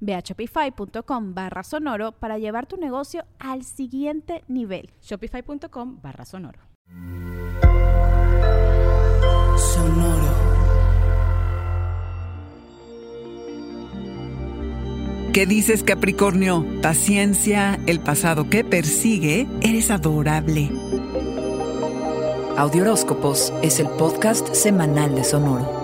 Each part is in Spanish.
Ve a shopify.com barra sonoro para llevar tu negocio al siguiente nivel. Shopify.com barra sonoro. Sonoro. ¿Qué dices Capricornio? Paciencia, el pasado que persigue, eres adorable. Audioróscopos es el podcast semanal de Sonoro.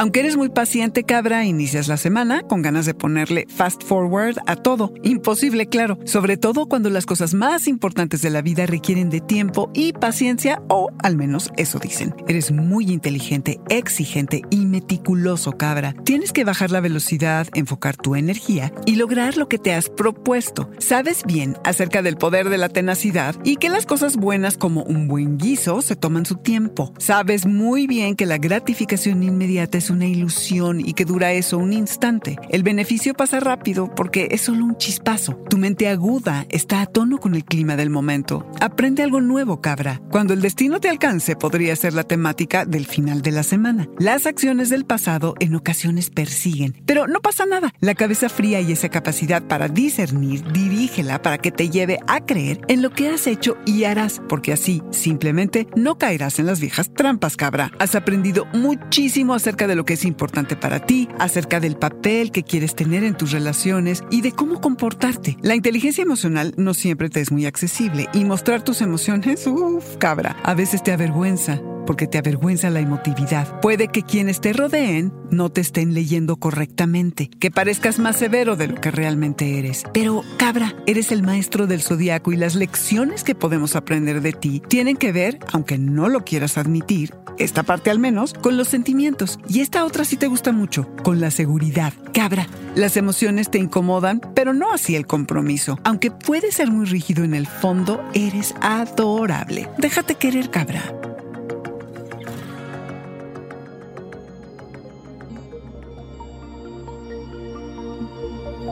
Aunque eres muy paciente, cabra, inicias la semana con ganas de ponerle fast forward a todo. Imposible, claro. Sobre todo cuando las cosas más importantes de la vida requieren de tiempo y paciencia, o al menos eso dicen. Eres muy inteligente, exigente y meticuloso, cabra. Tienes que bajar la velocidad, enfocar tu energía y lograr lo que te has propuesto. Sabes bien acerca del poder de la tenacidad y que las cosas buenas como un buen guiso se toman su tiempo. Sabes muy bien que la gratificación inmediata es una ilusión y que dura eso un instante. El beneficio pasa rápido porque es solo un chispazo. Tu mente aguda está a tono con el clima del momento. Aprende algo nuevo, cabra. Cuando el destino te alcance podría ser la temática del final de la semana. Las acciones del pasado en ocasiones persiguen, pero no pasa nada. La cabeza fría y esa capacidad para discernir, dirígela para que te lleve a creer en lo que has hecho y harás, porque así simplemente no caerás en las viejas trampas, cabra. Has aprendido muchísimo acerca de lo que es importante para ti, acerca del papel que quieres tener en tus relaciones y de cómo comportarte. La inteligencia emocional no siempre te es muy accesible y mostrar tus emociones, uff, cabra, a veces te avergüenza porque te avergüenza la emotividad. Puede que quienes te rodeen no te estén leyendo correctamente, que parezcas más severo de lo que realmente eres. Pero, cabra, eres el maestro del zodiaco y las lecciones que podemos aprender de ti tienen que ver, aunque no lo quieras admitir, esta parte al menos, con los sentimientos. Y esta otra sí te gusta mucho, con la seguridad. Cabra, las emociones te incomodan, pero no así el compromiso. Aunque puede ser muy rígido en el fondo, eres adorable. Déjate querer, cabra.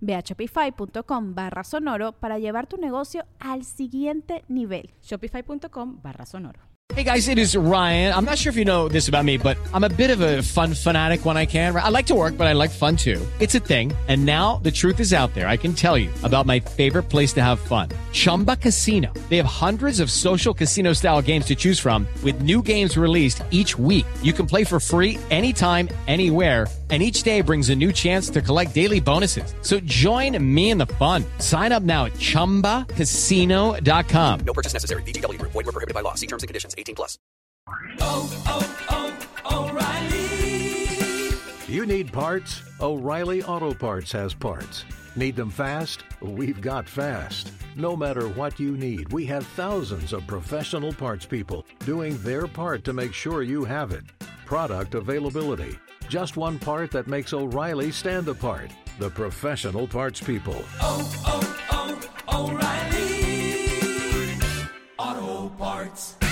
Ve a shopify.com barra sonoro para llevar tu negocio al siguiente nivel. Shopify.com barra sonoro. Hey guys, it is Ryan. I'm not sure if you know this about me, but I'm a bit of a fun fanatic when I can. I like to work, but I like fun too. It's a thing. And now the truth is out there. I can tell you about my favorite place to have fun. Chumba Casino. They have hundreds of social casino style games to choose from with new games released each week. You can play for free anytime, anywhere And each day brings a new chance to collect daily bonuses. So join me in the fun. Sign up now at ChumbaCasino.com. No purchase necessary. VGW Group. Void were prohibited by law. See terms and conditions. 18 plus. Oh, oh, oh, O'Reilly. You need parts? O'Reilly Auto Parts has parts. Need them fast? We've got fast. No matter what you need, we have thousands of professional parts people doing their part to make sure you have it. Product availability. Just one part that makes O'Reilly stand apart. The professional parts people. oh, oh, oh O'Reilly Auto Parts.